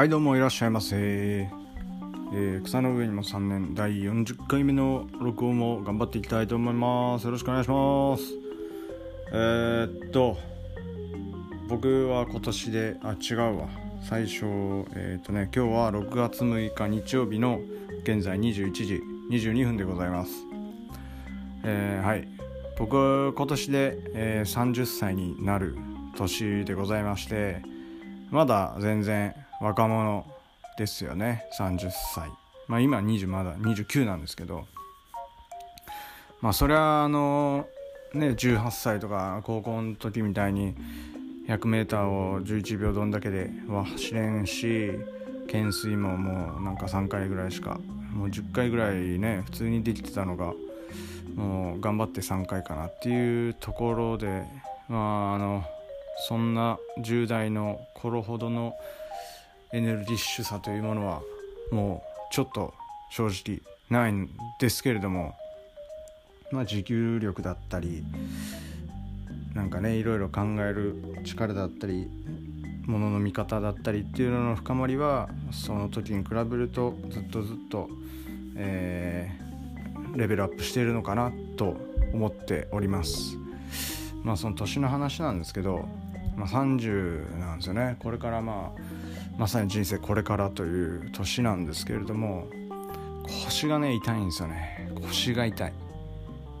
はいどうもいらっしゃいませ、えー、草の上にも3年第40回目の録音も頑張っていきたいと思います。よろしくお願いします。えー、っと僕は今年であ違うわ。最初えー、っとね今日は6月6日日曜日の現在21時22分でございます。えー、はい。僕今年で、えー、30歳になる年でございましてまだ全然若者ですよね。30歳。まあ今20まだ29なんですけど。まあそれはあのね18歳とか高校の時みたいに 100m を11秒どんだけでは走れんし懸垂ももうなんか3回ぐらいしかもう10回ぐらいね普通にできてたのがもう頑張って3回かなっていうところでまああのそんな10代の頃ほどのエネルギッシュさというものはもうちょっと正直ないんですけれどもまあ持久力だったりなんかねいろいろ考える力だったりものの見方だったりっていうのの深まりはその時に比べるとずっとずっと、えー、レベルアップしているのかなと思っております。まあその年の話なんですけど、まあ、30なんですよね。これからまあまさに人生これからという年なんですけれども腰がね痛いんですよね。腰が痛い。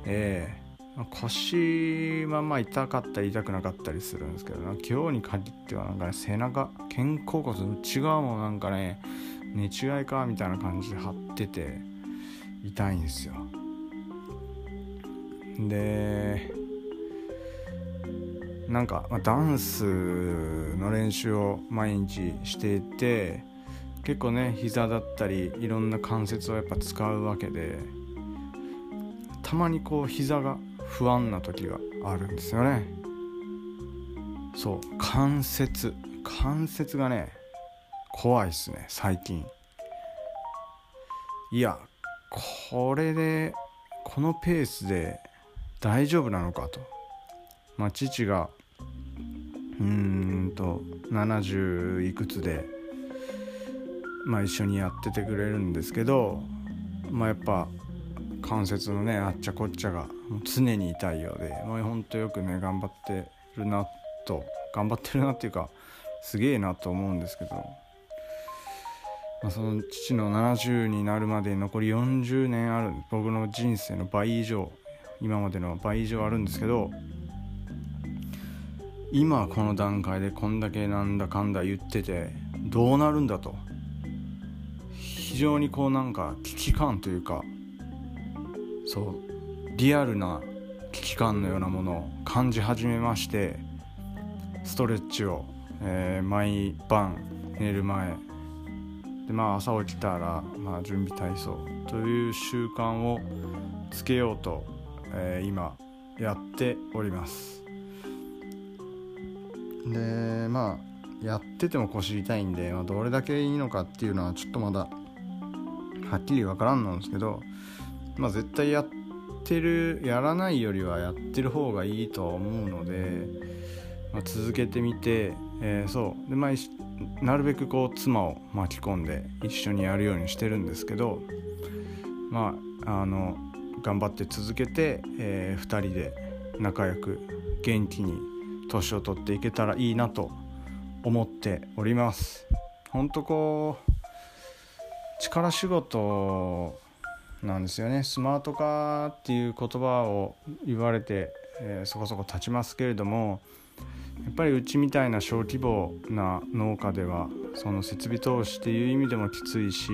ええ。ー、腰はまあ痛かったり痛くなかったりするんですけど今日に限ってはなんかね背中肩甲骨の内側もなんかね寝違いかみたいな感じで張ってて痛いんですよ。でなんか、まあ、ダンスの練習を毎日していて結構ね膝だったりいろんな関節をやっぱ使うわけでたまにこう膝が不安な時があるんですよね。そう関節。関節がね怖いっすね最近。いやこれでこのペースで大丈夫なのかと。まあ父がうんと70いくつで、まあ、一緒にやっててくれるんですけど、まあ、やっぱ関節のねあっちゃこっちゃが常に痛いようで、まあ、ほんとよくね頑張ってるなと頑張ってるなっていうかすげえなと思うんですけど、まあ、その父の70になるまで残り40年ある僕の人生の倍以上今までの倍以上あるんですけど今この段階でこんだけなんだかんだ言っててどうなるんだと。非常にこうなんか危機感というかそうリアルな危機感のようなものを感じ始めましてストレッチを、えー、毎晩寝る前。でまあ朝起きたら、まあ、準備体操という習慣をつけようと、えー、今やっております。でまあやってても腰痛いんで、まあ、どれだけいいのかっていうのはちょっとまだはっきり分からんなんですけどまあ絶対やってるやらないよりはやってる方がいいとは思うので、まあ、続けてみて、えー、そう。でまあなるべくこう妻を巻き込んで一緒にやるようにしてるんですけどまああの頑張って続けて、えー、2人で仲良く元気に年を取っていけたらいいなと思っております。ほんとこう力仕事なんですよね。スマート化っていう言葉を言われて、えー、そこそこ経ちますけれどもやっぱりうちみたいな小規模な農家ではその設備投資っていう意味でもきついし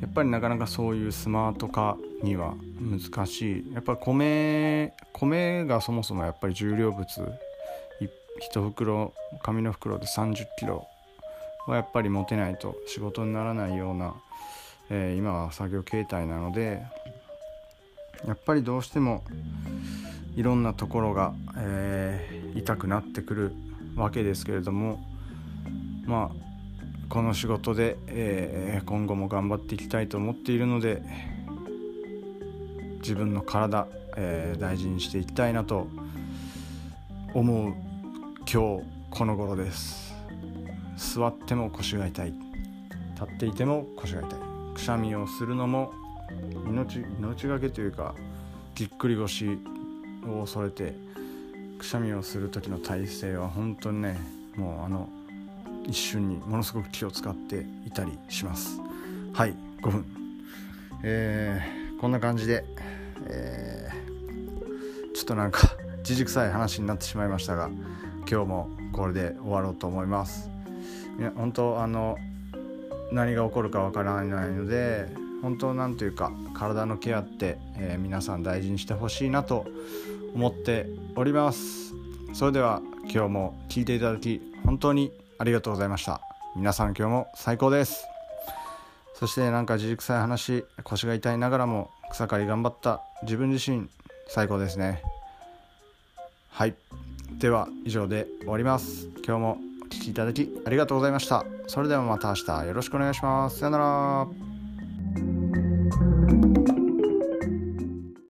やっぱりなかなかそういうスマート化には難しい。やっぱ米米がそもそもやっぱり重量物1袋紙の袋で3 0キロはやっぱり持てないと仕事にならないような、えー、今は作業形態なのでやっぱりどうしてもいろんなところが、えー、痛くなってくるわけですけれどもまあこの仕事で、えー、今後も頑張っていきたいと思っているので自分の体、えー、大事にしていきたいなと思う今日この頃です。座っても腰が痛い。立っていても腰が痛い。くしゃみをするのも命命がけというかぎっくり腰を恐れてくしゃみをする時の体勢は本当にねもうあの一瞬にものすごく気を使っていたりします。はい5分。えー、こんな感じで、えー、ちょっとなんかじじくさい話になってしまいましたが今日もこれで終わろうと思います。いや本当あの何が起こるかわからないので本当なんというか体のケアって、えー、皆さん大事にしてほしいなと思っております。それでは今日も聞いていただき本当にありがとうございました。皆さん今日も最高です。そしてなんか自軸臭い話腰が痛いながらも草刈り頑張った。自分自身最高ですね。はい。では以上で終わります。今日もお聴きいただきありがとうございました。それではまた明日よろしくお願いします。さよなら。